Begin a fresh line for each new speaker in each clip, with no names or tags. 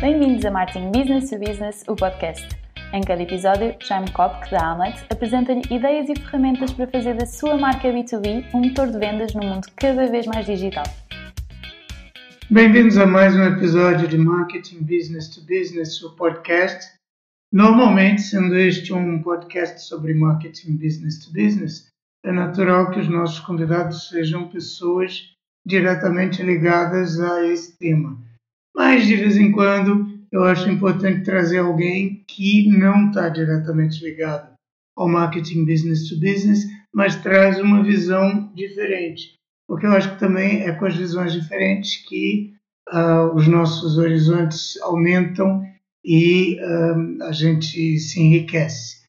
Bem-vindos a Marketing Business to Business, o podcast. Em cada episódio, Jaime Kopk, da Amlet, apresenta-lhe ideias e ferramentas para fazer da sua marca B2B um motor de vendas num mundo cada vez mais digital.
Bem-vindos a mais um episódio de Marketing Business to Business, o podcast. Normalmente, sendo este um podcast sobre marketing business to business, é natural que os nossos convidados sejam pessoas diretamente ligadas a esse tema. Mas, de vez em quando, eu acho importante trazer alguém que não está diretamente ligado ao marketing business to business, mas traz uma visão diferente. Porque eu acho que também é com as visões diferentes que uh, os nossos horizontes aumentam e uh, a gente se enriquece.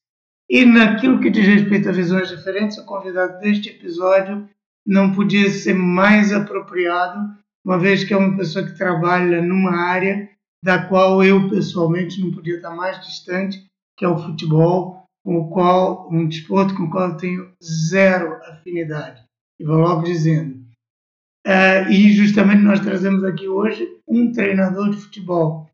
E naquilo que diz respeito a visões diferentes, o convidado deste episódio não podia ser mais apropriado, uma vez que é uma pessoa que trabalha numa área da qual eu pessoalmente não podia estar mais distante, que é o futebol, com o qual um desporto com o qual eu tenho zero afinidade. E vou logo dizendo. Uh, e justamente nós trazemos aqui hoje um treinador de futebol,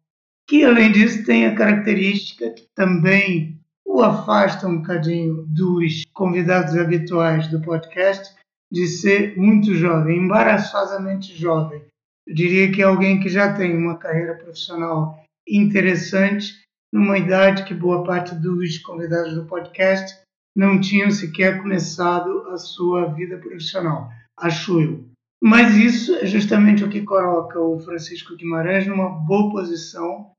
que além disso tem a característica que também o afasta um bocadinho dos convidados habituais do podcast, de ser muito jovem, embaraçosamente jovem. Eu diria que é alguém que já tem uma carreira profissional interessante, numa idade que boa parte dos convidados do podcast não tinham sequer começado a sua vida profissional, acho eu. Mas isso é justamente o que coloca o Francisco Guimarães numa boa posição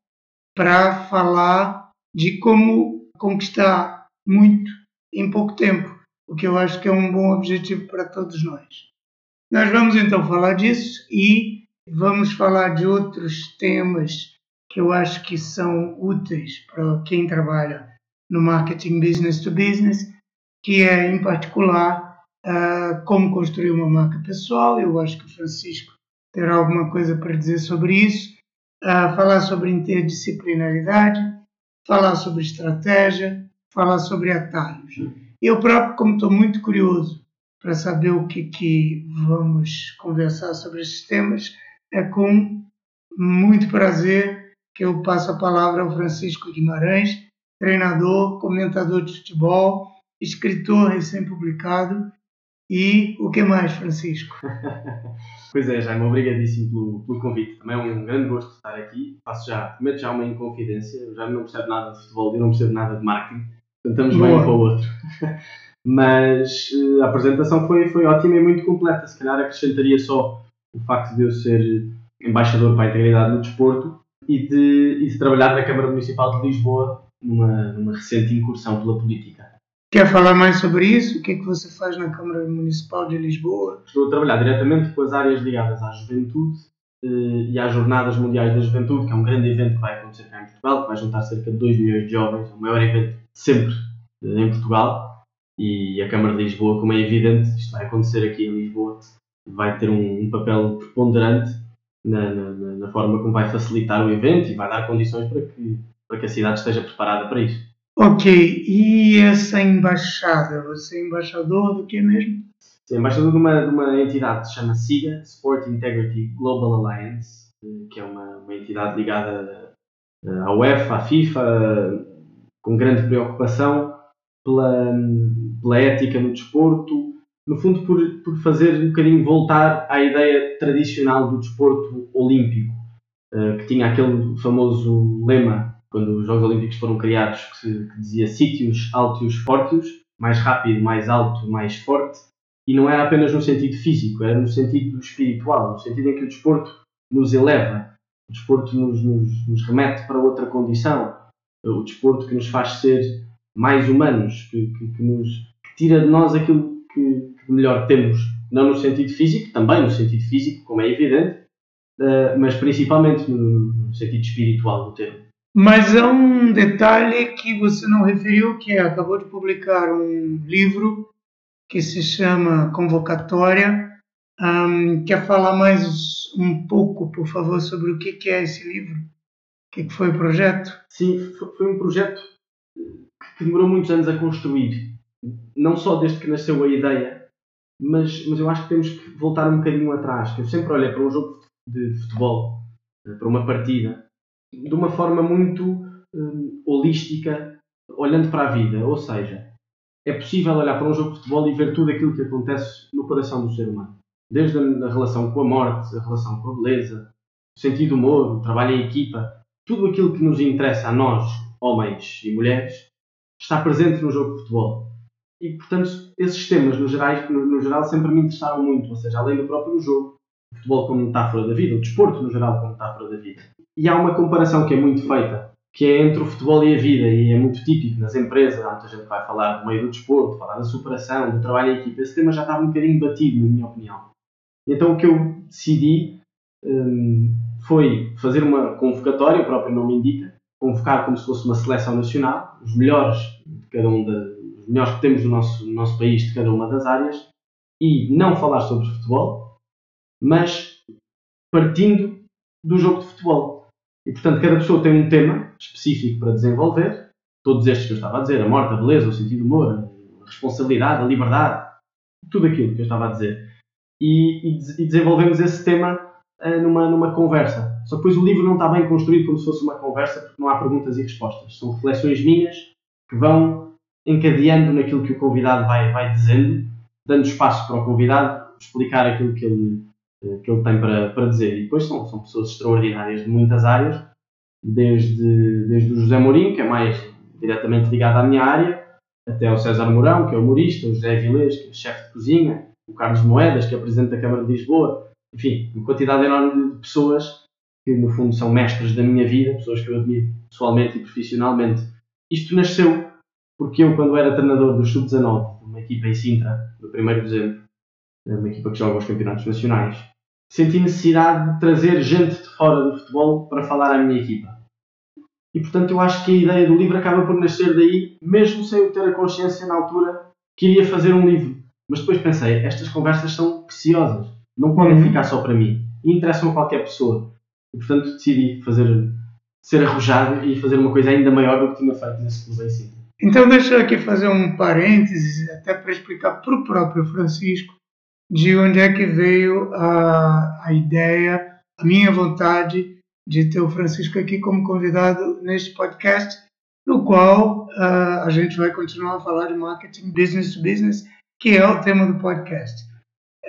para falar de como conquistar muito em pouco tempo o que eu acho que é um bom objetivo para todos nós. Nós vamos então falar disso e vamos falar de outros temas que eu acho que são úteis para quem trabalha no marketing business to business, que é em particular uh, como construir uma marca pessoal. Eu acho que o Francisco terá alguma coisa para dizer sobre isso. Uh, falar sobre interdisciplinaridade, falar sobre estratégia, falar sobre atalhos. Eu próprio, como estou muito curioso para saber o que, que vamos conversar sobre esses temas, é com muito prazer que eu passo a palavra ao Francisco Guimarães, treinador, comentador de futebol, escritor recém-publicado e o que mais, Francisco?
pois é, Jaime, obrigadíssimo pelo, pelo convite. Também é um grande gosto estar aqui. Faço já, cometo já uma inconfidência. Eu já não percebo nada de futebol e não percebo nada de marketing estamos bem um para o outro. Mas uh, a apresentação foi, foi ótima e muito completa. Se calhar acrescentaria só o facto de eu ser embaixador para a integridade no desporto e de, e de trabalhar na Câmara Municipal de Lisboa numa, numa recente incursão pela política.
Quer falar mais sobre isso? O que é que você faz na Câmara Municipal de Lisboa?
Estou a trabalhar diretamente com as áreas ligadas à juventude uh, e às Jornadas Mundiais da Juventude, que é um grande evento que vai acontecer cá em Portugal, que vai juntar cerca de 2 milhões de jovens, o maior evento sempre em Portugal e a Câmara de Lisboa, como é evidente, isto vai acontecer aqui em Lisboa, vai ter um, um papel preponderante na, na, na, forma como vai facilitar o evento e vai dar condições para que, para que a cidade esteja preparada para isso.
Ok, e essa embaixada? Você é embaixador do que mesmo?
Sim, embaixador de uma, de uma entidade que se chama SIGA, Sport Integrity Global Alliance, que é uma, uma entidade ligada à UEFA, à FIFA, com grande preocupação pela, pela ética no desporto, no fundo por, por fazer um bocadinho voltar à ideia tradicional do desporto olímpico, uh, que tinha aquele famoso lema quando os Jogos Olímpicos foram criados que, que dizia sítios altos fortes, mais rápido, mais alto, mais forte, e não era apenas no sentido físico, era no sentido espiritual, no sentido em que o desporto nos eleva, o desporto nos, nos, nos remete para outra condição, o desporto que nos faz ser mais humanos, que, que, que nos que tira de nós aquilo que, que, melhor temos, não no sentido físico, também no sentido físico, como é evidente, uh, mas principalmente no, no, sentido espiritual do termo.
Mas há um detalhe que você não referiu, que é, acabou de publicar um livro que se chama Convocatória. Um, quer falar mais um pouco, por favor, sobre o que é esse livro? Que, que foi o projeto?
Sim, foi um projeto que demorou muitos anos a construir. Não só desde que nasceu a ideia, mas, mas eu acho que temos que voltar um bocadinho atrás. Eu sempre olhei para um jogo de futebol, para uma partida, de uma forma muito um, holística, olhando para a vida. Ou seja, é possível olhar para um jogo de futebol e ver tudo aquilo que acontece no coração do ser humano. Desde a, relação com a morte, a relação com a beleza, o sentido do humor, o trabalho em equipa, tudo aquilo que nos interessa a nós, homens e mulheres, está presente no jogo de futebol. E, portanto, esses temas, no, geral, no, geral, sempre me interessaram muito. Ou seja, além do próprio jogo, o futebol como metáfora da vida, o desporto, no geral, como metáfora da vida. E há uma comparação que é muito feita, que é entre o futebol e a vida, e é muito típico nas empresas. Há muita gente que vai falar do meio do desporto, falar da superação, do trabalho em equipa. Esse tema já estava um bocadinho batido, na minha opinião. Então, o que eu decidi hum, foi fazer uma convocatória, o próprio nome indica, convocar como se fosse uma seleção nacional, os melhores de cada um da, os melhores que temos no nosso, no nosso país de cada uma das áreas, e não falar sobre futebol, mas partindo do jogo de futebol. E portanto, cada pessoa tem um tema específico para desenvolver, todos estes que eu estava a dizer, a morte, a beleza, o sentido do humor, a responsabilidade, a liberdade, tudo aquilo que eu estava a dizer. E, e, e desenvolvemos esse tema numa, numa conversa. Só que depois o livro não está bem construído como se fosse uma conversa, porque não há perguntas e respostas. São reflexões minhas que vão encadeando naquilo que o convidado vai, vai dizendo, dando espaço para o convidado explicar aquilo que ele, eh, que ele tem para, para dizer. E depois são, são pessoas extraordinárias de muitas áreas, desde, desde o José Mourinho, que é mais diretamente ligado à minha área, até o César Mourão, que é humorista, o José Vilês, que é chefe de cozinha, o Carlos Moedas, que é presidente da Câmara de Lisboa, enfim, uma quantidade enorme de pessoas que no fundo são mestres da minha vida, pessoas que eu admiro pessoalmente e profissionalmente. Isto nasceu porque eu, quando era treinador do Sub-19, uma equipa em Sintra, no 1 de dezembro, uma equipa que joga os campeonatos nacionais, senti necessidade de trazer gente de fora do futebol para falar à minha equipa. E portanto eu acho que a ideia do livro acaba por nascer daí, mesmo sem eu ter a consciência na altura que iria fazer um livro. Mas depois pensei, estas conversas são preciosas não podem uhum. ficar só para mim e interessam a qualquer pessoa. E portanto decidi fazer, ser arrojado e fazer uma coisa ainda maior do que tinha feito nesse clube em si.
Então deixa aqui fazer um parênteses, até para explicar para o próprio Francisco de onde é que veio a, a ideia, a minha vontade de ter o Francisco aqui como convidado neste podcast, no qual uh, a gente vai continuar a falar de marketing business to business, que é o tema do podcast.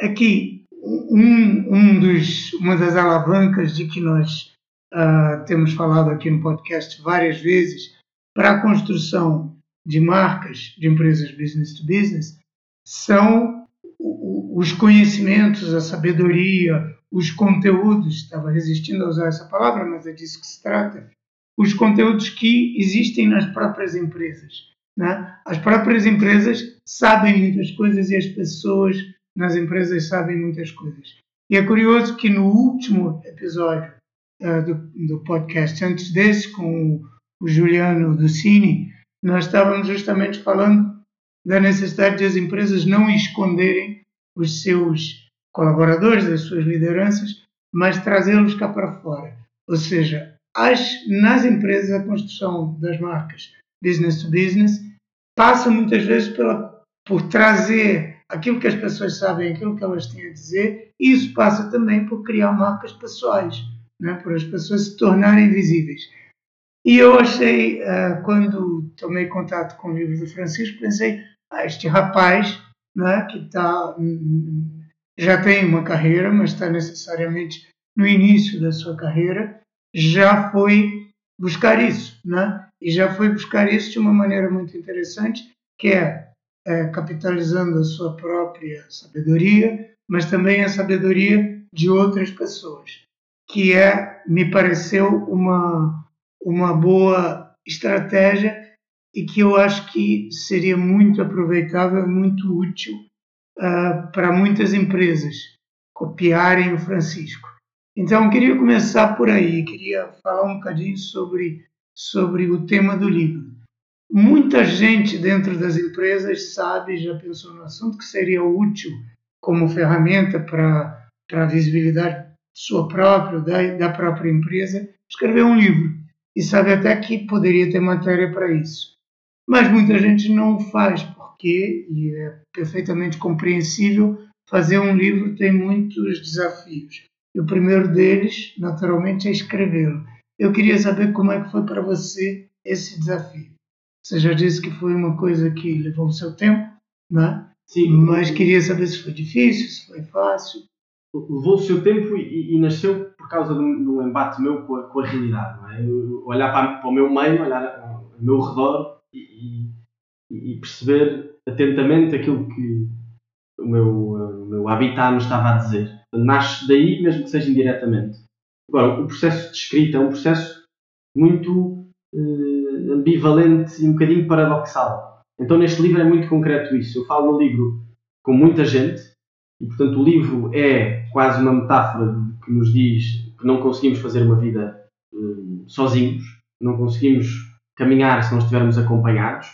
Aqui, um, um dos, uma das alavancas de que nós uh, temos falado aqui no podcast várias vezes para a construção de marcas de empresas business to business são os conhecimentos, a sabedoria, os conteúdos, estava resistindo a usar essa palavra, mas é disso que se trata, os conteúdos que existem nas próprias empresas. Né? As próprias empresas sabem muitas coisas e as pessoas nas empresas sabem muitas coisas. E é curioso que no último episódio uh, do, do, podcast, antes desse, com o, Juliano Ducini, nós estávamos justamente falando da necessidade de as empresas não esconderem os seus colaboradores, as suas lideranças, mas trazê-los cá para fora. Ou seja, as, nas empresas a construção das marcas business to business passa muitas vezes pela, por trazer aquilo que as pessoas sabem, aquilo que elas têm a dizer, e isso passa também por criar marcas pessoais, né? por as pessoas se tornarem visíveis. E eu achei, uh, quando tomei contato com o livro do Francisco, pensei, ah, este rapaz né, que está já tem uma carreira, mas está necessariamente no início da sua carreira, já foi buscar isso, né? E já foi buscar isso de uma maneira muito interessante, que é é, capitalizando a sua própria sabedoria, mas também a sabedoria de outras pessoas, que é, me pareceu uma, uma boa estratégia e que eu acho que seria muito aproveitável, muito útil uh, para muitas empresas copiarem o Francisco. Então, queria começar por aí, queria falar um bocadinho sobre, sobre o tema do livro. Muita gente dentro das empresas sabe, já pensou no assunto, que seria útil como ferramenta para a visibilidade sua própria, da, da própria empresa, escrever um livro. E sabe até que poderia ter matéria para isso. Mas muita gente não faz, porque, e é perfeitamente compreensível, fazer um livro tem muitos desafios. E o primeiro deles, naturalmente, é escrevê-lo. eu queria saber como é que foi para você esse desafio. Você já disse que foi uma coisa que levou o seu tempo, né?
Sim.
Mas queria saber se foi difícil, se foi fácil.
Levou o seu tempo e, e nasceu por causa de um, de um, embate meu com a, com a realidade. Não é? Eu, olhar para, para, o meu meio, olhar ao meu redor e, e, e perceber atentamente aquilo que o meu, o meu habitat me estava a dizer. Nasce daí, mesmo que seja indiretamente. Agora, o processo de escrita é um processo muito uh, ambivalente e um bocadinho paradoxal. Então, neste livro é muito concreto isso. Eu falo no livro com muita gente e, portanto, o livro é quase uma metáfora que nos diz que não conseguimos fazer uma vida uh, sozinhos, não conseguimos caminhar se não estivermos acompanhados.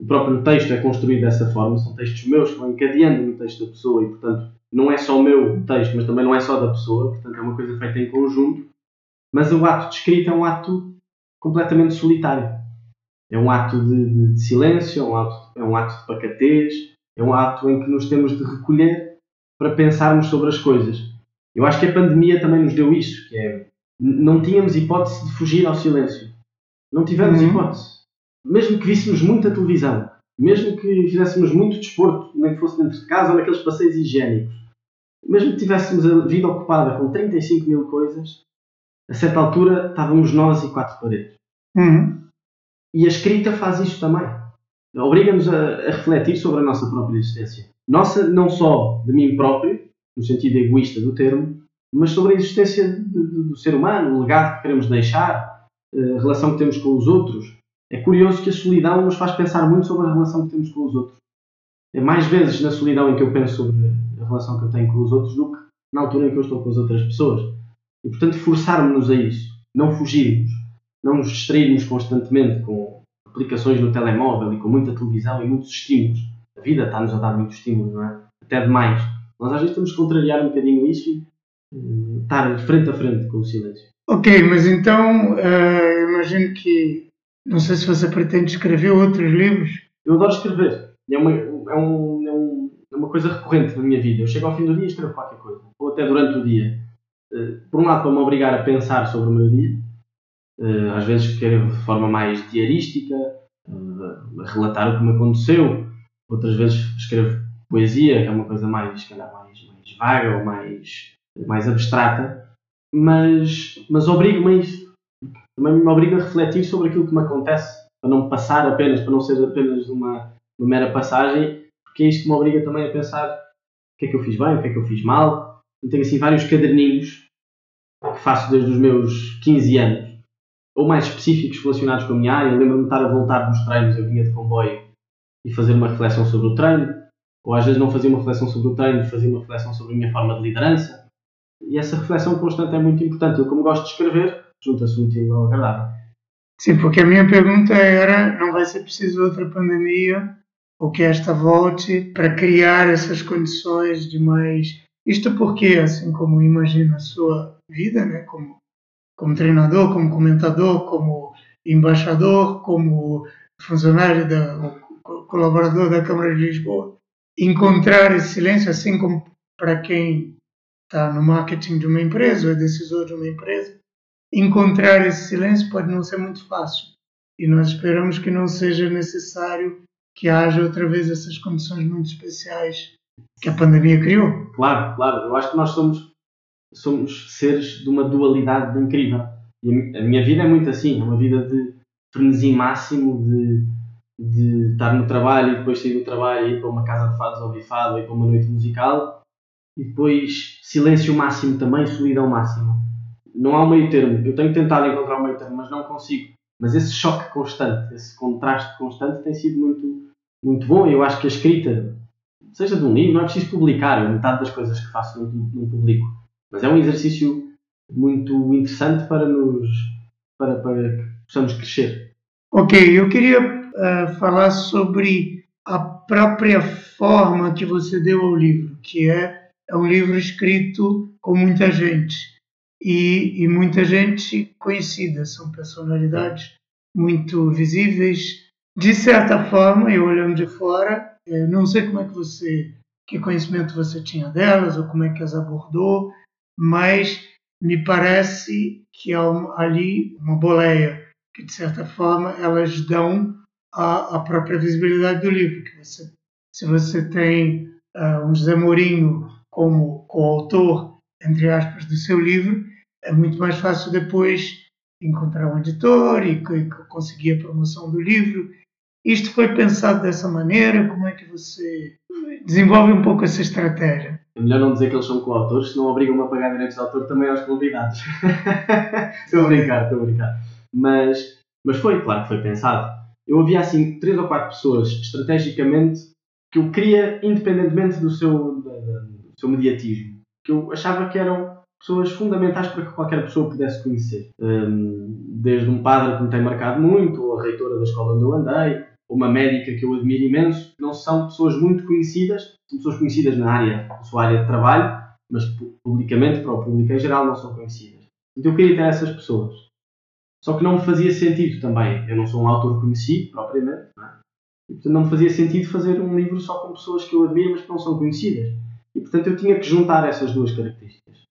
O próprio texto é construído dessa forma, são textos meus que vão encadeando no texto da pessoa e, portanto, não é só o meu texto, mas também não é só da pessoa, portanto, é uma coisa feita em conjunto. Mas o ato de escrita é um ato completamente solitário. É um ato de, de, de silêncio, é um ato, é um ato de pacatez, é um ato em que nos temos de recolher para pensarmos sobre as coisas. Eu acho que a pandemia também nos deu isso, que é não tínhamos hipótese de fugir ao silêncio. Não tivemos uhum. hipótese. Mesmo que víssemos muita televisão, mesmo que fizéssemos muito desporto, nem que fosse dentro de casa ou naqueles passeios higiênicos, mesmo que tivéssemos a vida ocupada com 35 mil coisas, a certa altura estávamos nós e quatro paredes.
Uhum.
E a escrita faz isso também. Obriga-nos a, a, refletir sobre a nossa própria existência. Nossa, não só de mim próprio, no sentido egoísta do termo, mas sobre a existência do, ser humano, o legado que queremos deixar, a relação que temos com os outros. É curioso que a solidão nos faz pensar muito sobre a relação que temos com os outros. É mais vezes na solidão em que eu penso sobre a relação que eu tenho com os outros do que na altura em que eu estou com as outras pessoas. E portanto, forçarmos-nos a isso, não fugirmos, não nos distrairmos constantemente com aplicações no telemóvel e com muita televisão e muitos estímulos. A vida está-nos a dar muitos estímulos, não é? Até demais. Nós às vezes temos que contrariar um bocadinho isso e uh, estar frente a frente com o silêncio.
Ok, mas então uh, imagino que não sei se você pretende escrever outros livros.
Eu adoro escrever. É uma, é, um, é, um, é uma coisa recorrente na minha vida. Eu chego ao fim do dia e escrevo qualquer coisa. Ou até durante o dia. Uh, por um lado, para me obrigar a pensar sobre o meu dia. Uh, às vezes escrevo de forma mais diarística, a relatar o que me aconteceu. Outras vezes escrevo poesia, que é uma coisa mais, calhar, mais, mais vaga ou mais, mais abstrata. Mas, mas obrigo-me a isso também me obriga a refletir sobre aquilo que me acontece, para não passar apenas, para não ser apenas uma, uma mera passagem, porque é isto que me obriga também a pensar o que é que eu fiz bem, o que é que eu fiz mal. Eu tenho assim vários caderninhos que faço desde os meus 15 anos, ou mais específicos relacionados com a minha área. Lembro-me de estar a voltar dos treinos, eu vinha de comboio e fazer uma reflexão sobre o treino, ou às vezes não fazia uma reflexão sobre o treino, fazia uma reflexão sobre a minha forma de liderança. E essa reflexão constante é muito importante. Eu, como gosto de escrever, junta-se útil ao agradável.
Sim, porque a minha pergunta era: não vai ser preciso outra pandemia ou que esta volte para criar essas condições de mais. Isto porque, assim como imagina a sua vida, né, como, como treinador, como comentador, como embaixador, como funcionário, da, colaborador da Câmara de Lisboa, encontrar esse silêncio, assim como para quem está no marketing de uma empresa ou é decisor de uma empresa, encontrar esse silêncio pode não ser muito fácil. E nós esperamos que não seja necessário que haja outra vez essas condições muito especiais que a pandemia criou.
Claro, claro. Eu acho que nós somos, somos seres de uma dualidade incrível. E a minha vida é muito assim, é uma vida de frenesi máximo, de, de estar no trabalho e depois sair do trabalho e ir para uma casa de fados ouvir fado, ir para uma noite musical e depois silêncio máximo também, solidão máxima não há um meio termo. Eu tenho tentado encontrar um meio termo, mas não consigo. Mas esse choque constante, esse contraste constante tem sido muito, muito bom. Eu acho que a escrita, seja de um livro, não é preciso publicar. Metade das coisas que faço não publico. Mas é um exercício muito interessante para nos para, para que possamos crescer.
Ok, eu queria uh, falar sobre a própria forma que você deu ao livro, que é, é um livro escrito com muita gente e, e muita gente conhecida, são personalidades muito visíveis. De certa forma, eu olhando de fora, eh, não sei como é que você, que conhecimento você tinha delas ou como é que as abordou, mas me parece que há ali uma boleia que, de certa forma, elas dão a, própria visibilidade do livro. Que você, se você tem uh, um José Mourinho como coautor, entre aspas, do seu livro, é muito mais fácil depois encontrar um editor e, e conseguir a promoção do livro. Isto foi pensado dessa maneira? Como é que você desenvolve um pouco essa estratégia?
É melhor não dizer que eles são coautores, senão obrigam-me a pagar direitos de autor também aos convidados. estou a brincar, estou a brincar. Mas, mas foi, claro que foi pensado. Eu havia assim três ou quatro pessoas estrategicamente que eu queria, independentemente do seu, do seu mediatismo, que eu achava que eram pessoas fundamentais para que qualquer pessoa pudesse conhecer. Um, desde um padre que me tem marcado muito, ou a reitora da escola onde eu andei, uma médica que eu admiro imenso, não são pessoas muito conhecidas, são pessoas conhecidas na área, na sua área de trabalho, mas publicamente, para o público em geral, não são conhecidas. Então eu queria ter essas pessoas. Só que não me fazia sentido também. Eu não sou um autor conhecido, propriamente, não é? E, portanto, não me fazia sentido fazer um livro só com pessoas que eu admiro, mas que não são conhecidas. E, portanto, eu tinha que juntar essas duas características.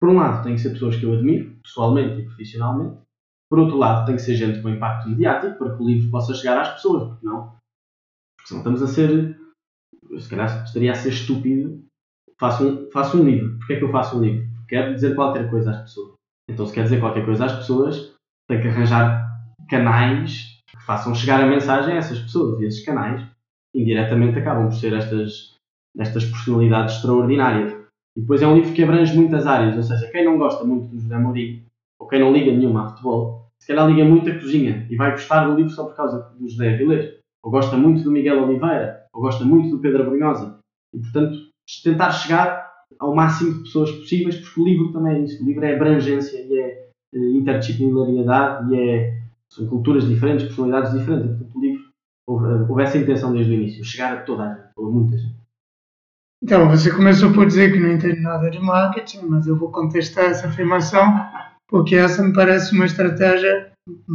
Por um lado, tem que ser pessoas que eu admiro, pessoalmente e profissionalmente. Por outro lado, tem que ser gente com impacto mediático para que o livro possa chegar às pessoas, porque não? Porque senão estamos a ser. Se calhar estaria a ser estúpido. Faço um, faço um livro. Porquê é que eu faço um livro? Quero dizer qualquer coisa às pessoas. Então, se quer dizer qualquer coisa às pessoas, tem que arranjar canais que façam chegar a mensagem a essas pessoas. E esses canais, indiretamente, acabam por ser estas, estas personalidades extraordinárias. E depois é um livro que abrange muitas áreas, ou seja, quem não gosta muito do José Mourinho, ou quem não liga nenhuma a futebol, se calhar liga muito a cozinha e vai gostar do livro só por causa do José Avilés, ou gosta muito do Miguel Oliveira, ou gosta muito do Pedro Abrunhosa. E, portanto, tentar chegar ao máximo de pessoas possíveis, porque o livro também é isso. O livro é abrangência e é eh, interdisciplinariedade e é, são culturas diferentes, personalidades diferentes. E, portanto, o livro houve, houve essa intenção desde o início, chegar a toda a gente, a muita gente.
Então, você começou por dizer que não entende nada de marketing, mas eu vou contestar essa afirmação, porque essa me parece uma estratégia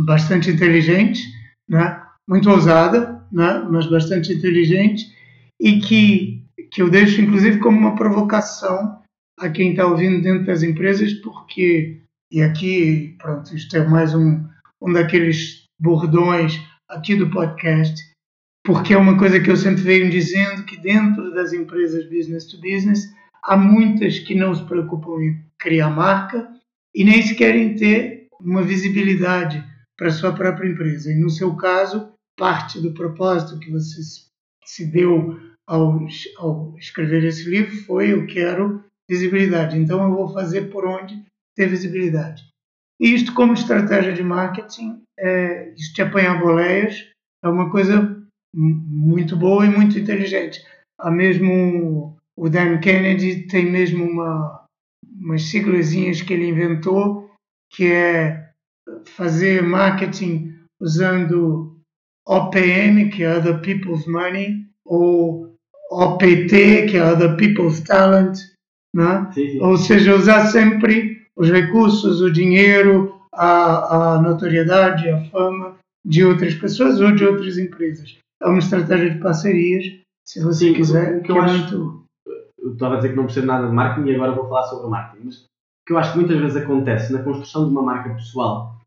bastante inteligente, né? muito ousada, né? mas bastante inteligente, e que, que eu deixo, inclusive, como uma provocação a quem está ouvindo dentro das empresas, porque, e aqui, pronto, isto é mais um, um daqueles bordões aqui do podcast, porque é uma coisa que eu sempre venho dizendo que dentro das empresas business to business há muitas que não se preocupam em criar marca e nem se querem ter uma visibilidade para a sua própria empresa. E no seu caso, parte do propósito que você se deu ao, ao escrever esse livro foi eu quero visibilidade. Então eu vou fazer por onde ter visibilidade. E isto como estratégia de marketing, é, isto de apanhar boleias, é uma coisa muito boa e muito inteligente. Há mesmo o Dan Kennedy tem mesmo uma umas siglazinhas que ele inventou que é fazer marketing usando OPM, que é Other People's Money, ou OPT, que é Other People's Talent, né? Sim, ou seja, usar sempre os recursos, o dinheiro, a, a notoriedade, a fama de outras pessoas ou de outras empresas é uma estratégia de parcerias, se você Sim, quiser. O que eu, acho, muito...
eu estava a dizer que não percebo nada de marketing e agora vou falar sobre marketing, mas o que eu acho que muitas vezes acontece na construção de uma marca pessoal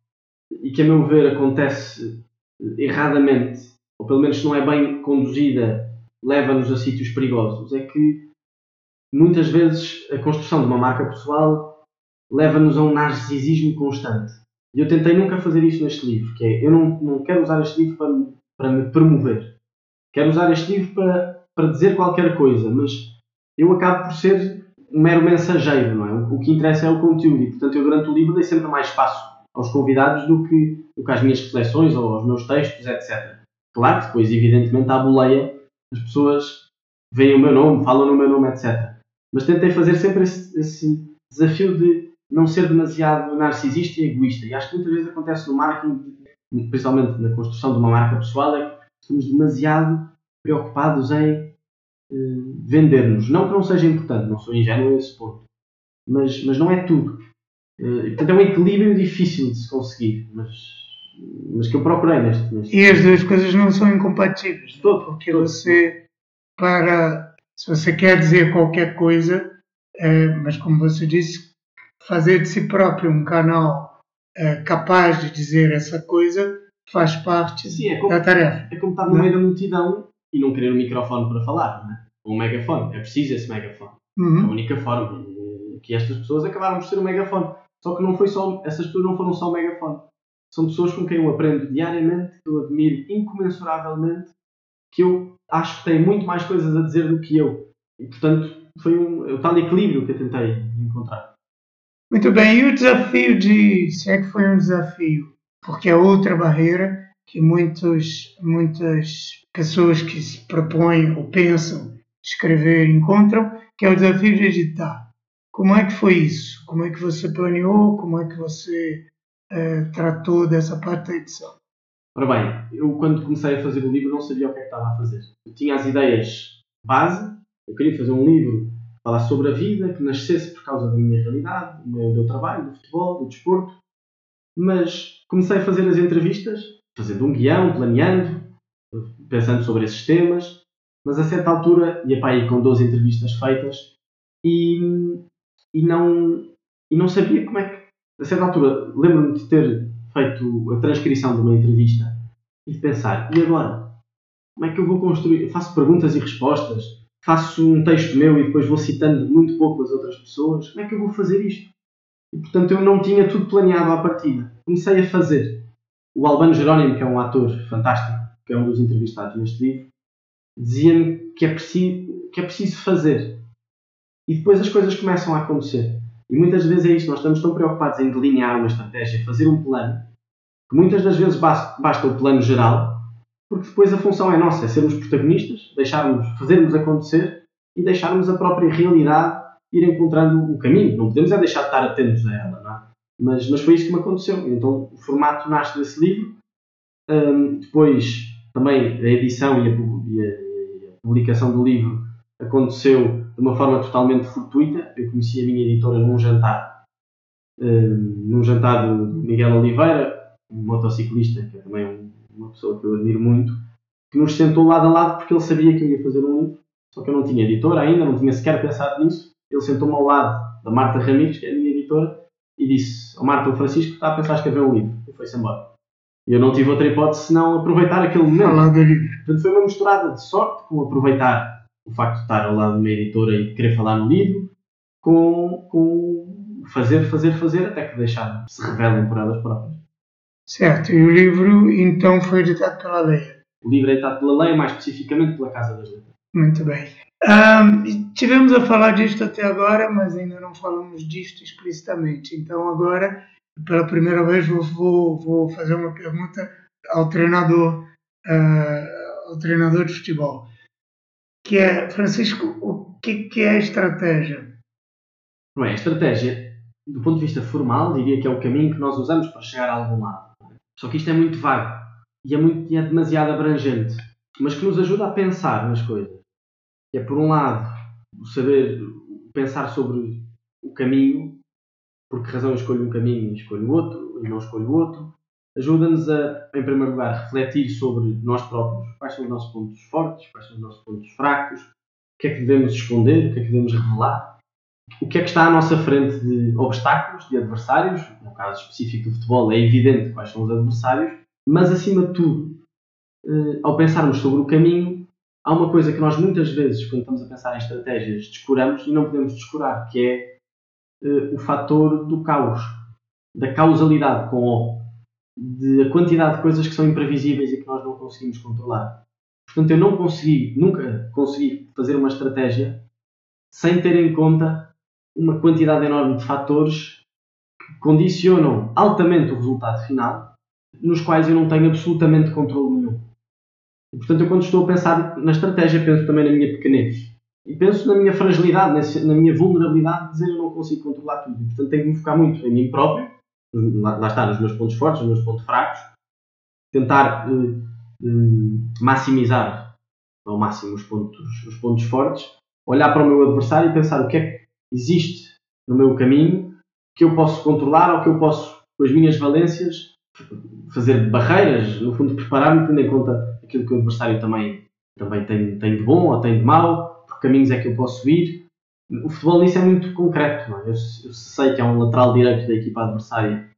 e que, a meu ver, acontece erradamente, ou pelo menos se não é bem conduzida, leva-nos a sítios perigosos, é que muitas vezes a construção de uma marca pessoal leva-nos a um narcisismo constante. E eu tentei nunca fazer isso neste livro, que é, eu não, não quero usar este livro para para me promover. Quero usar este livro para, para dizer qualquer coisa, mas eu acabo por ser um mero mensageiro, não é? O, que interessa é o conteúdo e, portanto, eu durante o livro dei sempre mais espaço aos convidados do que, do que às minhas reflexões ou aos meus textos, etc. Claro que depois, evidentemente, à boleia, as pessoas veem o meu nome, falam no meu nome, etc. Mas tentei fazer sempre esse, esse desafio de não ser demasiado narcisista e egoísta. E acho que muitas vezes acontece no marketing principalmente na construção de uma marca pessoal, é que estamos demasiado preocupados em vender-nos. Não que não seja importante, não sou ingênuo a esse ponto, mas, mas não é tudo. Uh, portanto, é um equilíbrio difícil de se conseguir, mas, mas que eu procurei neste, neste
E as duas coisas não são incompatíveis, todo, porque você, para, se você quer dizer qualquer coisa, é, mas como você disse, fazer de si próprio um canal uh, capaz de dizer essa coisa faz parte
Sim, é como,
da tarefa.
É como estar no meio da multidão e não querer um microfone para falar, não é? um megafone. É preciso esse megafone.
Uhum.
É a única forma. Que estas pessoas acabaram por ser um megafone. Só que não foi só, essas pessoas não foram só um megafone. São pessoas com quem eu aprendo diariamente, que eu admiro incomensuravelmente, que eu acho que têm muito mais coisas a dizer do que eu. E, portanto, foi um, é o tal equilíbrio que eu tentei encontrar.
Muito bem, e o desafio de, se é que foi um desafio, porque é outra barreira que muitos, muitas pessoas que se propõem ou pensam escrever encontram, que é o desafio de editar. Como é que foi isso? Como é que você planeou? Como é que você eh, tratou dessa parte da edição?
Ora bem, eu quando comecei a fazer o livro não sabia o que é que estava a fazer. Eu tinha as ideias base, eu queria fazer um livro falar sobre a vida, que nascesse por causa da minha realidade, do meu trabalho, do futebol, do desporto, mas comecei a fazer as entrevistas, fazendo um guião, planeando, pensando sobre esses temas, mas a certa altura ia para aí com 12 entrevistas feitas e, e, não, e não sabia como é que. A certa altura, lembro-me de ter feito a transcrição de uma entrevista e de pensar: e agora? Como é que eu vou construir? Eu faço perguntas e respostas, faço um texto meu e depois vou citando muito pouco as outras pessoas. Como é que eu vou fazer isto? E portanto eu não tinha tudo planeado à partida. Comecei a fazer. O Albano Jerónimo, que é um ator fantástico, que é um dos entrevistados neste livro, dizia-me que, é preciso, que é preciso fazer. E depois as coisas começam a acontecer. E muitas vezes é isto, nós estamos tão preocupados em delinear uma estratégia, fazer um plano, que muitas das vezes basta, o plano geral, porque depois a função é nossa, é sermos protagonistas, deixarmos, fazermos acontecer e deixarmos a própria realidade ir encontrando o caminho. Não podemos é deixar de estar atentos a ela, não é? Mas, mas foi isso que me aconteceu. Então o formato nasce desse livro. Um, depois também a edição e a, e, a, e a, publicação do livro aconteceu de uma forma totalmente fortuita. Eu conheci a minha editora num jantar, um, num jantar do Miguel Oliveira, um motociclista, que é também uma pessoa que eu admiro muito, que nos sentou lado a lado porque ele sabia que eu ia fazer um livro, só que eu não tinha editora ainda, não tinha sequer pensado nisso. Ele sentou-me ao lado da Marta Ramires, que é a minha editora, e disse: ao Marta, o Francisco está a pensar escrever um livro. E foi-se embora. E eu não tive outra hipótese senão aproveitar aquele momento. Portanto, foi uma misturada de sorte com aproveitar o facto de estar ao lado de uma editora e querer falar no livro, com, com fazer, fazer, fazer, até que deixar se revelem por elas próprias.
Certo, e o livro então foi editado pela Leia?
O livro é editado pela Leia, mais especificamente pela Casa das Letras.
Muito bem. Um, tivemos a falar disto até agora, mas ainda não falamos disto explicitamente. Então, agora, pela primeira vez, vou, vou, vou fazer uma pergunta ao treinador, uh, ao treinador de futebol, que é, Francisco, o que, que é a estratégia?
Bem, a estratégia, do ponto de vista formal, diria que é o caminho que nós usamos para chegar a algum lado. Só que isto é muito vago e é, muito, é demasiado abrangente, mas que nos ajuda a pensar nas coisas é por um lado saber pensar sobre o caminho, por que razão eu escolho um caminho e escolho outro, e não escolho outro, ajuda-nos a, em primeiro lugar, refletir sobre nós próprios, quais são os nossos pontos fortes, quais são os nossos pontos fracos, o que é que devemos esconder, o que é que devemos revelar, o que é que está à nossa frente de obstáculos, de adversários, no caso específico do futebol é evidente quais são os adversários, mas acima de tudo, eh, ao pensarmos sobre o caminho, há uma coisa que nós muitas vezes, quando estamos a pensar em estratégias, descuramos e não podemos descurar, que é uh, o fator do caos, da causalidade com O, de a quantidade de coisas que são imprevisíveis e que nós não conseguimos controlar. Portanto, eu não consegui, nunca consegui fazer uma estratégia sem ter em conta uma quantidade enorme de fatores que condicionam altamente o resultado final, nos quais eu não tenho absolutamente controle. E, portanto, eu quando estou a pensar na estratégia, penso também na minha pequenez. E penso na minha fragilidade, na minha vulnerabilidade de dizer eu não consigo controlar tudo. E, portanto, tenho que me focar muito em mim próprio, lá está, nos meus pontos fortes, nos meus pontos fracos, tentar uh, uh, maximizar ao máximo os pontos, os pontos fortes, olhar para o meu adversário e pensar o que é que existe no meu caminho que eu posso controlar ou que eu posso, com as minhas valências, fazer barreiras, no fundo, preparar-me tendo em conta aquilo que o adversário também, também tem, tem de bom ou tem de mau, por caminhos é que eu posso ir, o futebol nisso é muito concreto. Não é? eu, eu, sei que há um lateral direito da equipa adversária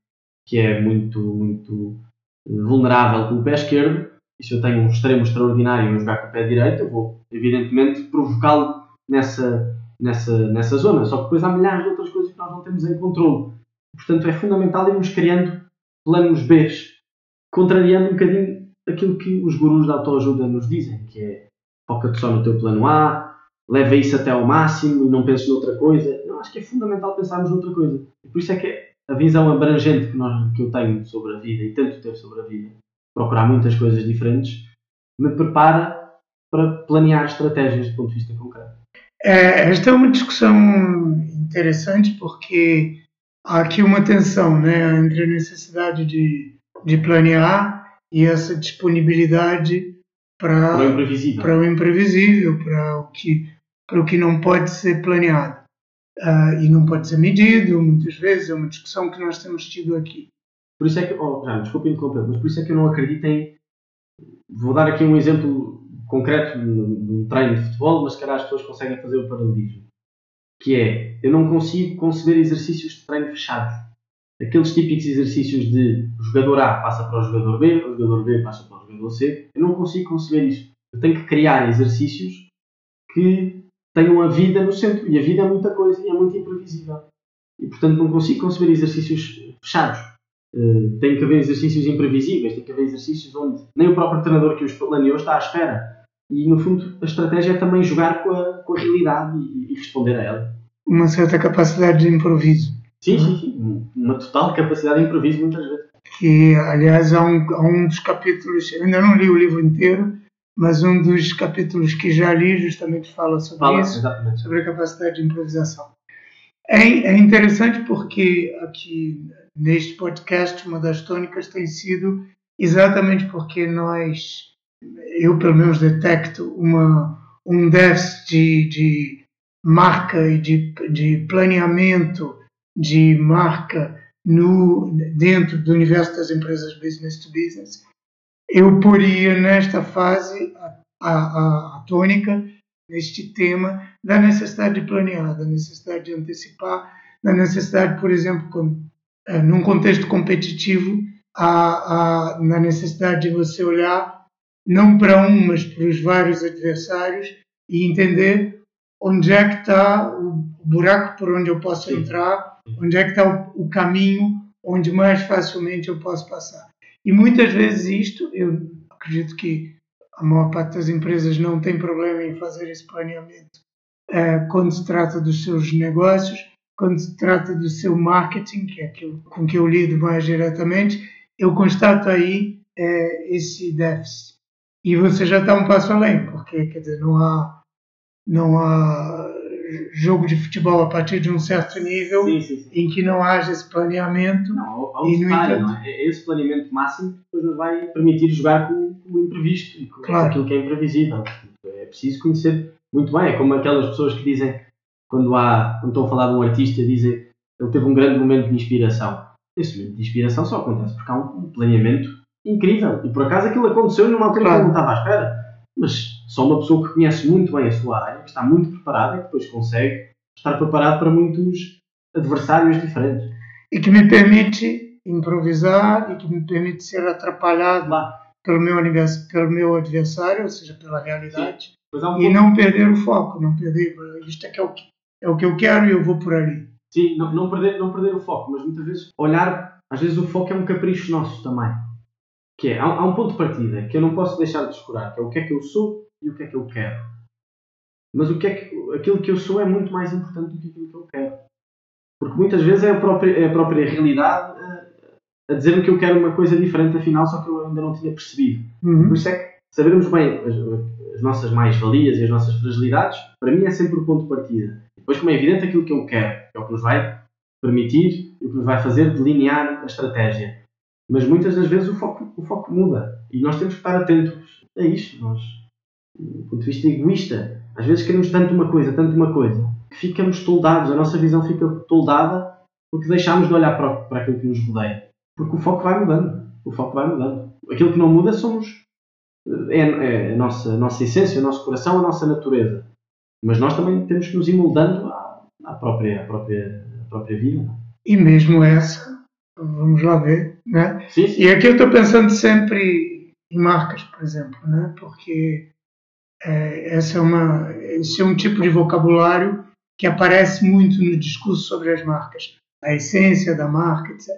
que é muito, muito vulnerável com o pé esquerdo, e se eu tenho um extremo extraordinário a jogar com o pé direito, eu vou, evidentemente, provocá-lo nessa, nessa, nessa zona. Só que depois há milhares de outras coisas que nós não temos em controle. Portanto, é fundamental irmos criando planos B, contrariando um bocadinho aquilo que os gurus da autoajuda nos dizem, que é foca-te só no teu plano A, leva isso até ao máximo e não penses noutra coisa. Eu acho que é fundamental pensarmos noutra coisa. E por isso é que a visão abrangente que, nós, que eu tenho sobre a vida e tento ter sobre a vida, procurar muitas coisas diferentes, me prepara para planear estratégias do ponto de vista concreto.
É, esta é uma discussão interessante porque há aqui uma tensão né, entre a necessidade de, de planear e essa disponibilidade para,
o imprevisível,
para o, imprevisível, para o que para o que não pode ser planeado uh, e não pode ser medido, muitas vezes, é uma discussão que nós temos tido aqui.
Por isso é que, oh, já, desculpe interromper, mas por isso é que eu não acredito em. Vou dar aqui um exemplo concreto num treino de futebol, mas se calhar as pessoas conseguem fazer o paralelismo. Que é, eu não consigo conceber exercícios de treino fechados. Aqueles típicos exercícios de jogador A passa para o jogador B, o jogador B passa para o jogador C. Eu não consigo conceber isso. Eu tenho que criar exercícios que tenham a vida no centro. E a vida é muita coisa e é muito imprevisível. E, portanto, não consigo conceber exercícios fechados. Uh, tem que haver exercícios imprevisíveis, tem que haver exercícios onde nem o próprio treinador que os planeou está à espera. E, no fundo, a estratégia é também jogar com a, com a realidade e, e responder a ela.
Uma certa capacidade de improviso.
Sim, sim, sim. Uma total capacidade de improviso, muitas vezes.
Que, aliás, há um, há um dos capítulos, ainda não li o livro inteiro, mas um dos capítulos que já li justamente fala sobre fala, isso, exatamente. sobre a capacidade de improvisação. É, é interessante porque aqui neste podcast uma das tônicas tem sido exatamente porque nós, eu pelo menos detecto uma, um déficit de, de marca e de, de planeamento de marca no, dentro do universo das empresas business to business. Eu poria nesta fase a, a, a tônica, neste tema, da necessidade de planear, da necessidade de antecipar, da necessidade, por exemplo, com, é, num contexto competitivo, a, a, na necessidade de você olhar não para um, mas para os vários adversários e entender onde é que está o buraco por onde eu posso entrar, onde é que está o, o caminho onde mais facilmente eu posso passar. E muitas vezes isto, eu acredito que a maior parte das empresas não tem problema em fazer esse planeamento eh, quando se trata dos seus negócios, quando se trata do seu marketing, que é aquilo com que eu lido mais diretamente, eu constato aí eh, esse déficit. E você já está um passo além, porque quer dizer, não há, não há jogo de futebol a partir de um certo nível sim, sim, sim. em que não haja esse planeamento.
Não, ao, e, no entanto, não é? Esse planeamento máximo depois nos vai permitir jogar com, com o imprevisto e com claro. aquilo que é imprevisível. É preciso conhecer muito bem. É como aquelas pessoas que dizem, quando, há, quando estão a falar de um artista, dizem ele teve um grande momento de inspiração. Esse momento de inspiração só acontece porque há um planeamento incrível. E por acaso aquilo aconteceu numa altura claro. que eu não estava à espera. Mas só uma pessoa que conhece muito bem a sua área, que está muito preparada e que depois consegue estar preparado para muitos adversários diferentes.
E que me permite improvisar e que me permite ser atrapalhado pelo, meu pelo meu adversário, ou seja, pela realidade, um e não perder o foco, não perder, isto é, que é, o, que, é o que eu quero e eu vou por ali.
Sim, não, não, perder, não perder o foco, mas muitas vezes olhar, às vezes o foco é um capricho nosso também que é, há, há, um ponto de partida que eu não posso deixar de descurar, que é o que é que eu sou e o que é que eu quero. Mas o que é que, aquilo que eu sou é muito mais importante do que aquilo que eu quero. Porque muitas vezes é a própria, é a própria realidade a, a dizer-me que eu quero uma coisa diferente, afinal, só que eu ainda não tinha percebido. Uhum. Por isso é que sabermos bem as, as nossas mais-valias e as nossas fragilidades, para mim é sempre o ponto de partida. Depois, como é evidente, aquilo que eu quero, é o que nos vai permitir e o que nos vai fazer delinear a estratégia. Mas muitas das vezes o foco, o foco muda e nós temos que estar atentos a isto. Nós, do ponto de vista egoísta, às vezes queremos tanto uma coisa, tanto uma coisa, que ficamos toldados, a nossa visão fica toldada porque deixamos de olhar para, para aquilo que nos rodeia. Porque o foco vai mudando. O foco vai mudando. Aquilo que não muda somos. É, é a, nossa, a nossa essência, o nosso coração, a nossa natureza. Mas nós também temos que nos ir moldando à, à própria, à própria, à própria vida. É?
E mesmo essa, vamos lá ver, né?
Sim, sim.
E aqui eu estou pensando sempre em marcas, por exemplo, né? Porque é, essa é uma, esse é um tipo de vocabulário que aparece muito no discurso sobre as marcas, a essência da marca, etc.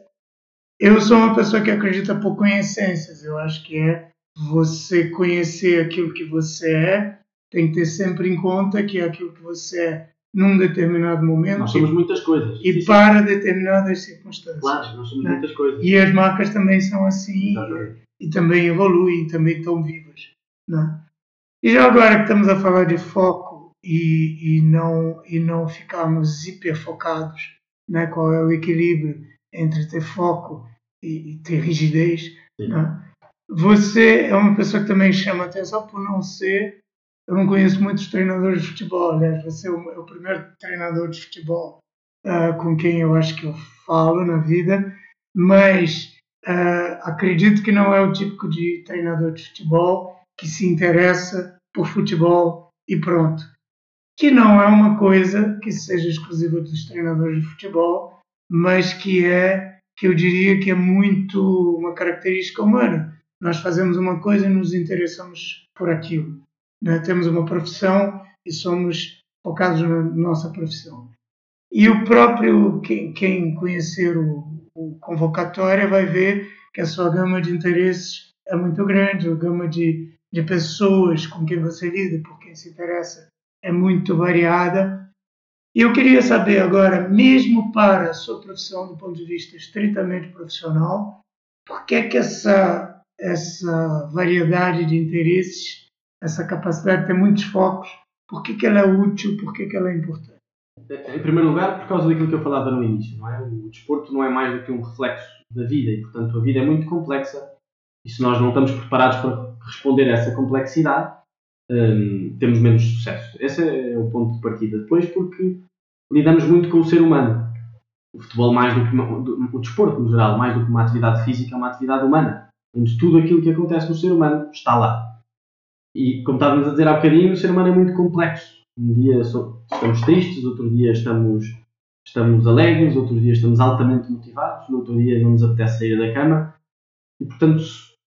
Eu sou uma pessoa que acredita pouco em essências. Eu acho que é você conhecer aquilo que você é, tem que ter sempre em conta que é aquilo que você é num determinado momento
Nós somos muitas coisas.
e
Sim, sim.
para determinadas circunstâncias.
Claro, nós somos
Né?
muitas coisas.
E as marcas também são assim
Exatamente.
e também evoluem, também estão vivas. Né? E agora que estamos a falar de foco e, e, não, e não ficarmos hiperfocados, né? qual é o equilíbrio entre ter foco e, e ter rigidez, né? você é uma pessoa que também chama atenção por não ser. Eu não conheço muitos treinadores de futebol, aliás, você é o, é o primeiro treinador de futebol ah, com quem eu acho que eu falo na vida, mas ah, acredito que não é o típico de treinador de futebol que se interessa por futebol e pronto. Que não é uma coisa que seja exclusiva dos treinadores de futebol, mas que é, que eu diria que é muito uma característica humana. Nós fazemos uma coisa e nos interessamos por aquilo. né? Temos uma profissão e somos focados na nossa profissão. E o próprio, quem, quem conhecer o, o vai ver que a sua gama de interesses é muito grande, a gama de, de pessoas com quem você lida, por quem se interessa, é muito variada. E eu queria saber agora, mesmo para a sua profissão, do ponto de vista estritamente profissional, por que é que essa, essa variedade de interesses, essa capacidade de ter muitos focos, por que, que ela é útil, por que, que ela é importante?
Em primeiro lugar, por causa daquilo que eu falava no início, não é? O desporto não é mais do que um reflexo da vida e, portanto, a vida é muito complexa e se nós não estamos preparados para responder a essa complexidade, hum, temos menos sucesso. Esse é o ponto de partida. Depois, porque lidamos muito com o ser humano. O futebol, mais do que uma, do- o desporto, no geral, mais do que uma atividade física, é uma atividade humana, onde tudo aquilo que acontece no ser humano está lá. E, como estávamos a dizer há bocadinho, o ser humano é muito complexo. Um dia estamos tristes, outro dia estamos, estamos alegres, outro dia estamos altamente motivados, no outro dia não nos apetece sair da cama. E, portanto,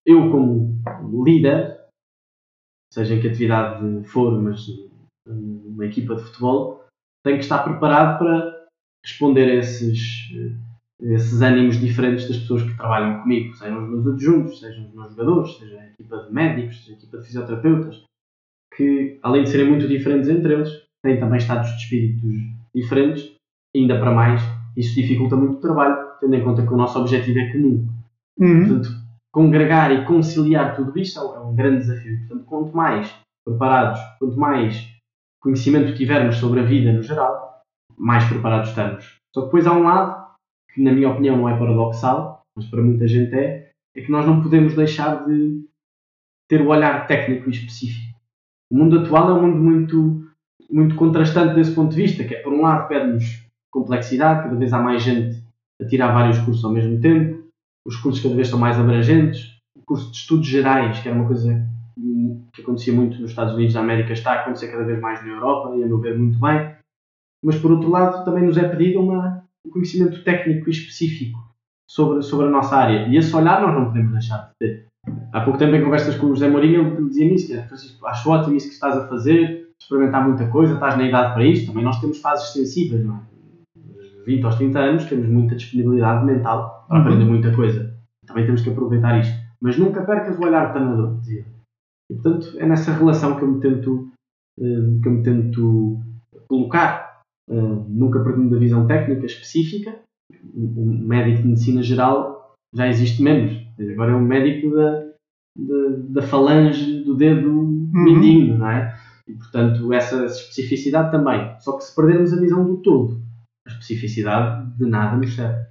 eu, como líder, seja em que atividade for, mas numa equipa de futebol, tenho que estar preparado para responder a esses, eh, esses ânimos diferentes das pessoas que trabalham comigo, sejam os meus adjuntos, sejam os meus jogadores, seja a equipa de médicos, seja a equipa de fisioterapeutas, que além de serem muito diferentes entre eles, têm também estados de espíritos diferentes, ainda para mais, isso dificulta muito o trabalho, tendo em conta que o nosso objetivo é comum.
Uhum.
Portanto, congregar e conciliar tudo isto é um- é um grande desafio. Portanto, quanto mais preparados, quanto mais conhecimento tivermos sobre a vida no geral, mais preparados estamos. Só que depois há um lado, que na minha opinião não é paradoxal, mas para muita gente é, é que nós não podemos deixar de ter o olhar técnico e específico. O mundo atual é um mundo muito, muito contrastante desse ponto de vista, que é, por um lado, pede-nos complexidade, cada vez há mais gente a tirar vários cursos ao mesmo tempo, os cursos cada vez estão mais abrangentes, o curso de estudos gerais, que era uma coisa que acontecia muito nos Estados Unidos da América, está a acontecer cada vez mais na Europa, e a meu ver muito bem, mas por outro lado também nos é pedido uma, um conhecimento técnico e específico sobre, sobre a nossa área, e esse olhar nós não podemos deixar de ter. Há pouco tempo em conversas com o José Mourinho, ele dizia-me isso, Francisco, acho ótimo isso que estás a fazer, experimentar muita coisa, estás na idade para isto, também nós temos fases sensíveis, não é? Dos 20 aos 30 anos temos muita disponibilidade mental para
Uhum.
aprender muita coisa. Também temos que aproveitar isto. Mas nunca percas o olhar do treinador, dizia. E portanto é nessa relação que eu me tento, eh, que eu me tento colocar, eh, nunca perdendo a visão técnica específica. O médico de medicina geral já existe menos. Agora é um médico da, da, da falange do dedo mindinho, não é? E portanto essa especificidade também. Só que se perdermos a visão do todo, a especificidade de nada nos serve.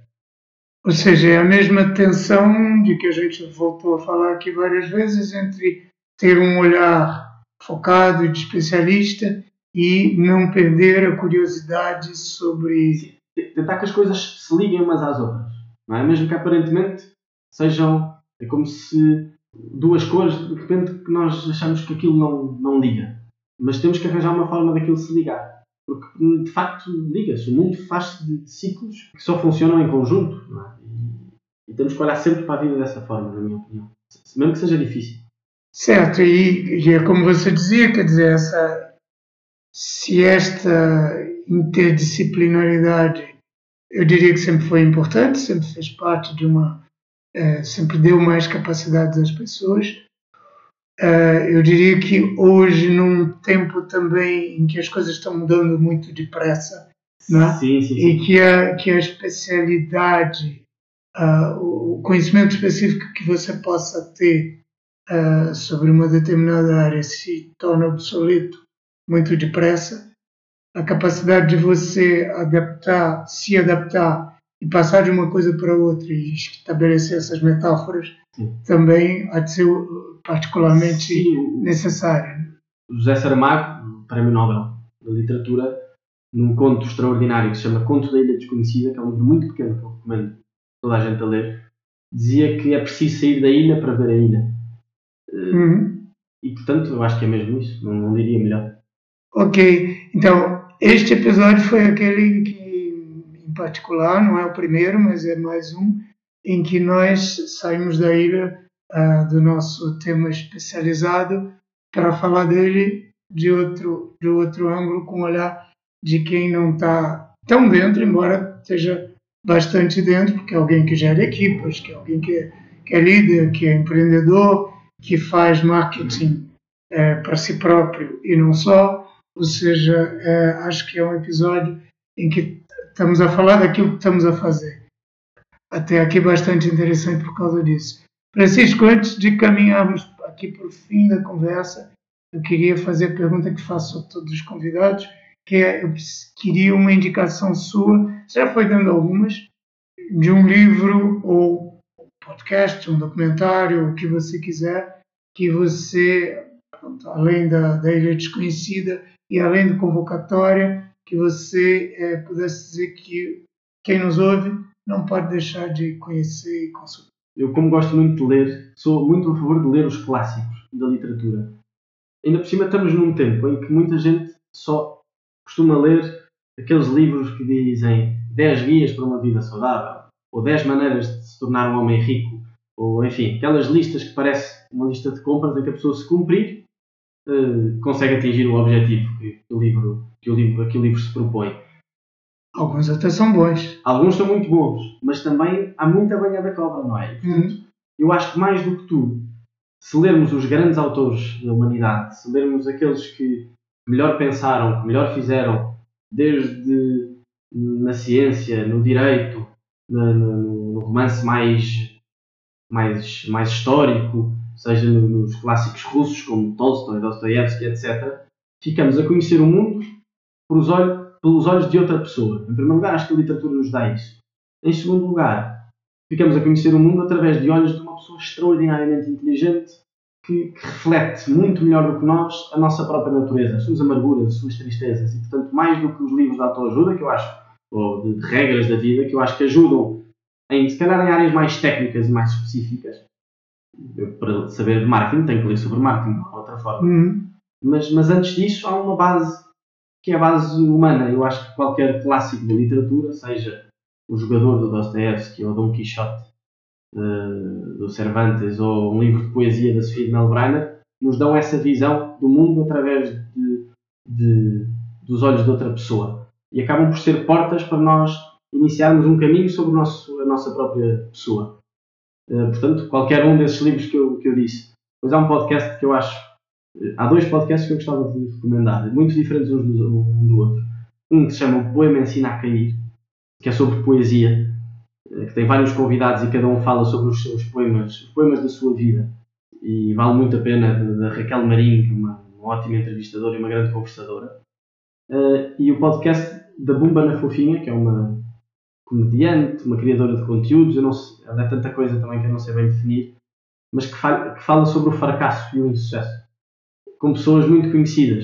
Ou seja, é a mesma tensão de que a gente voltou a falar aqui várias vezes entre ter um olhar focado de especialista e não perder a curiosidade sobre.
tentar que as coisas se liguem umas às outras, não é? Mesmo que aparentemente sejam é como se duas cores de repente que nós achamos que aquilo não, não liga. mas temos que arranjar uma forma daquilo se ligar. Porque, de facto, liga-se. O mundo faz-se de ciclos que só funcionam em conjunto. É? E, temos que olhar sempre para a vida dessa forma, na minha opinião. Mesmo que seja difícil.
Certo, e, e é como você dizia, quer dizer, essa, se esta interdisciplinaridade, eu diria que sempre foi importante, sempre fez parte de uma. É, sempre deu mais capacidades às pessoas, eu diria que hoje, num tempo também em que as coisas estão mudando muito depressa, né?
sim, sim, sim.
e que a, que a especialidade, uh, o conhecimento específico que você possa ter uh, sobre uma determinada área se torna obsoleto muito depressa, a capacidade de você adaptar, se adaptar e passar de uma coisa para outra e estabelecer essas metáforas sim. também há de ser particularmente Sim, necessário.
José Saramago, Prémio Nobel da Literatura, num conto extraordinário que se chama Conto da Ilha Desconhecida, que é um livro muito pequeno que eu recomendo toda a gente a ler, dizia que é preciso sair da ilha para ver a ilha.
Eh, uhum.
E portanto, eu acho que é mesmo isso, não, não diria melhor.
Ok, então este episódio foi aquele em que, em particular, não é o primeiro, mas é mais um, em que nós saímos da ilha uh, do nosso tema especializado para falar dele de outro, de outro ângulo, com o olhar de quem não está tão dentro, embora esteja bastante dentro, porque é alguém que gera equipas, que é alguém que é, que é líder, que é empreendedor, que faz marketing é, para si próprio e não só. Ou seja, é, acho que é um episódio em que estamos a falar daquilo que estamos a fazer. Até aqui bastante interessante por causa disso. Francisco, antes de caminharmos aqui para o fim da conversa, eu queria fazer a pergunta que faço a todos os convidados, que é, eu queria uma indicação sua, já foi dando algumas, de um livro ou podcast, um documentário, o que você quiser, que você, além da, da Ilha Desconhecida e além do Convocatória, que você é, pudesse dizer que quem nos ouve não pode deixar de conhecer e consultar.
Eu, como gosto muito de ler, sou muito a favor de ler os clássicos da literatura. Ainda por cima, estamos num tempo em que muita gente só costuma ler aqueles livros que dizem 10 guias para uma vida saudável, ou 10 maneiras de se tornar um homem rico, ou enfim, aquelas listas que parece uma lista de compras em que a pessoa se cumprir uh, consegue atingir o objetivo que, o livro, que, o livro, que o livro se propõe.
Alguns até são bons.
Alguns são muito bons, mas também há muita banha da cobra, não é? portanto, uhum. eu acho que mais do que tudo, se lermos os grandes autores da humanidade, se lermos aqueles que melhor pensaram, que melhor fizeram, desde na ciência, no direito, no, no, romance mais, mais, mais histórico, seja nos clássicos russos como Tolstói, Dostoiévski, etc., ficamos a conhecer o mundo pelos olhos de outra pessoa. Em primeiro lugar, acho que a literatura nos dá isso. Em segundo lugar, ficamos a conhecer o mundo através de olhos de uma pessoa extraordinariamente inteligente que, que, reflete muito melhor do que nós a nossa própria natureza, as suas amarguras, as suas tristezas. E, portanto, mais do que os livros de autoajuda, que eu acho, ou de, de, regras da vida, que eu acho que ajudam, em, se calhar em áreas mais técnicas e mais específicas. Eu, para saber de marketing, tenho que ler sobre marketing de outra forma.
Uhum.
Mas, mas antes disso, há uma base que é a base humana. Eu acho que qualquer clássico da literatura, seja o jogador do Dostoevsky ou Dom Quixote uh, do Cervantes ou um livro de poesia da Sofia de Melbrenner, nos dão essa visão do mundo através de, de, dos olhos de outra pessoa. E acabam por ser portas para nós iniciarmos um caminho sobre nosso, a nossa própria pessoa. Uh, portanto, qualquer um desses livros que eu, que eu disse. Pois há um podcast que eu acho Há dois podcasts que eu gostava de recomendar, muito diferentes uns do, um do outro. Um que se chama O Poema Ensina a Cair, que é sobre poesia, eh, que tem vários convidados e cada um fala sobre os seus poemas, os poemas da sua vida. E vale muito a pena, da Raquel Marinho, que é uma, uma ótima entrevistadora e uma grande conversadora. Uh, e o podcast da Bumba na Fofinha, que é uma comediante, uma criadora de conteúdos, eu não sei, ela é tanta coisa também que eu não sei bem definir, mas que, fala, que fala sobre o fracasso e o insucesso com pessoas muito conhecidas.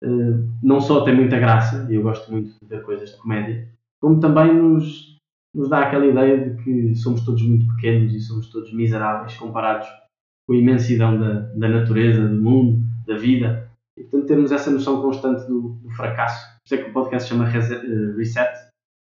Uh, não só tem muita graça, e eu gosto muito de ver coisas de comédia, como também nos, nos dá aquela ideia de que somos todos muito pequenos e somos todos miseráveis comparados com a imensidão da, da natureza, do mundo, da vida. E, portanto, termos essa noção constante do, do fracasso. Por isso é que o podcast se chama eh, Reset,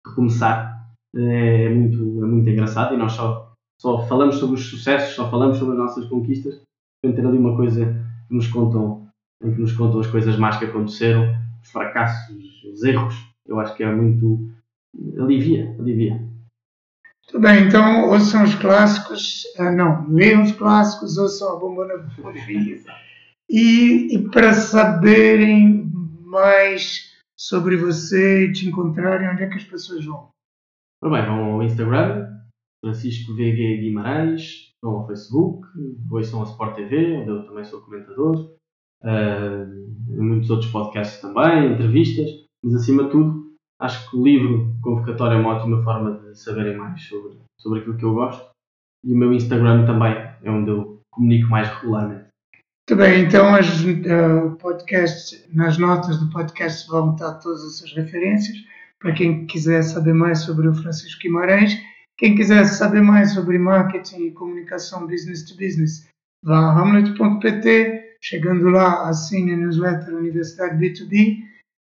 recomeçar. É, é, muito, é muito engraçado e nós só, só falamos sobre os sucessos, só falamos sobre as nossas conquistas. Portanto, ter ali uma coisa que nos contam, em que nos contam as coisas más que aconteceram, os fracassos, os erros. Eu acho que é muito. alivia, alivia.
Muito bem, então ouçam os clássicos, ah, não, leiam os clássicos, ouçam a Bombona Fofia. E, e para saberem mais sobre você e te encontrarem, onde é que as pessoas vão?
Ora bem, vão ao Instagram, Francisco VG Guimarães, vão ao Facebook, ouçam a Sport TV, onde eu também sou comentador, uh, muitos outros podcasts também, entrevistas, mas acima de tudo, Acho que o livro convocatório é uma ótima forma de saberem mais sobre, sobre aquilo que eu gosto. E o meu Instagram também é onde eu comunico mais regularmente.
Muito bem, então as, uh, nas notas do podcast vão estar todas essas referências para quem quiser saber mais sobre o Francisco Guimarães. Quem quiser saber mais sobre marketing e comunicação business to business, vá a hamlet.pt. Chegando lá, assine a newsletter Universidade B2B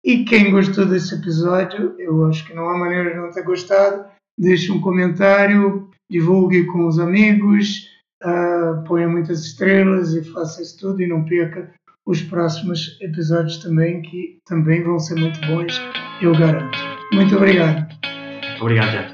e quem gostou desse episódio, eu acho que não há maneira de não ter gostado, deixe um comentário, divulgue com os amigos, uh, ponha muitas estrelas e faça isso tudo e não perca os próximos episódios também, que também vão ser muito bons, eu garanto. Muito obrigado.
Obrigado, já.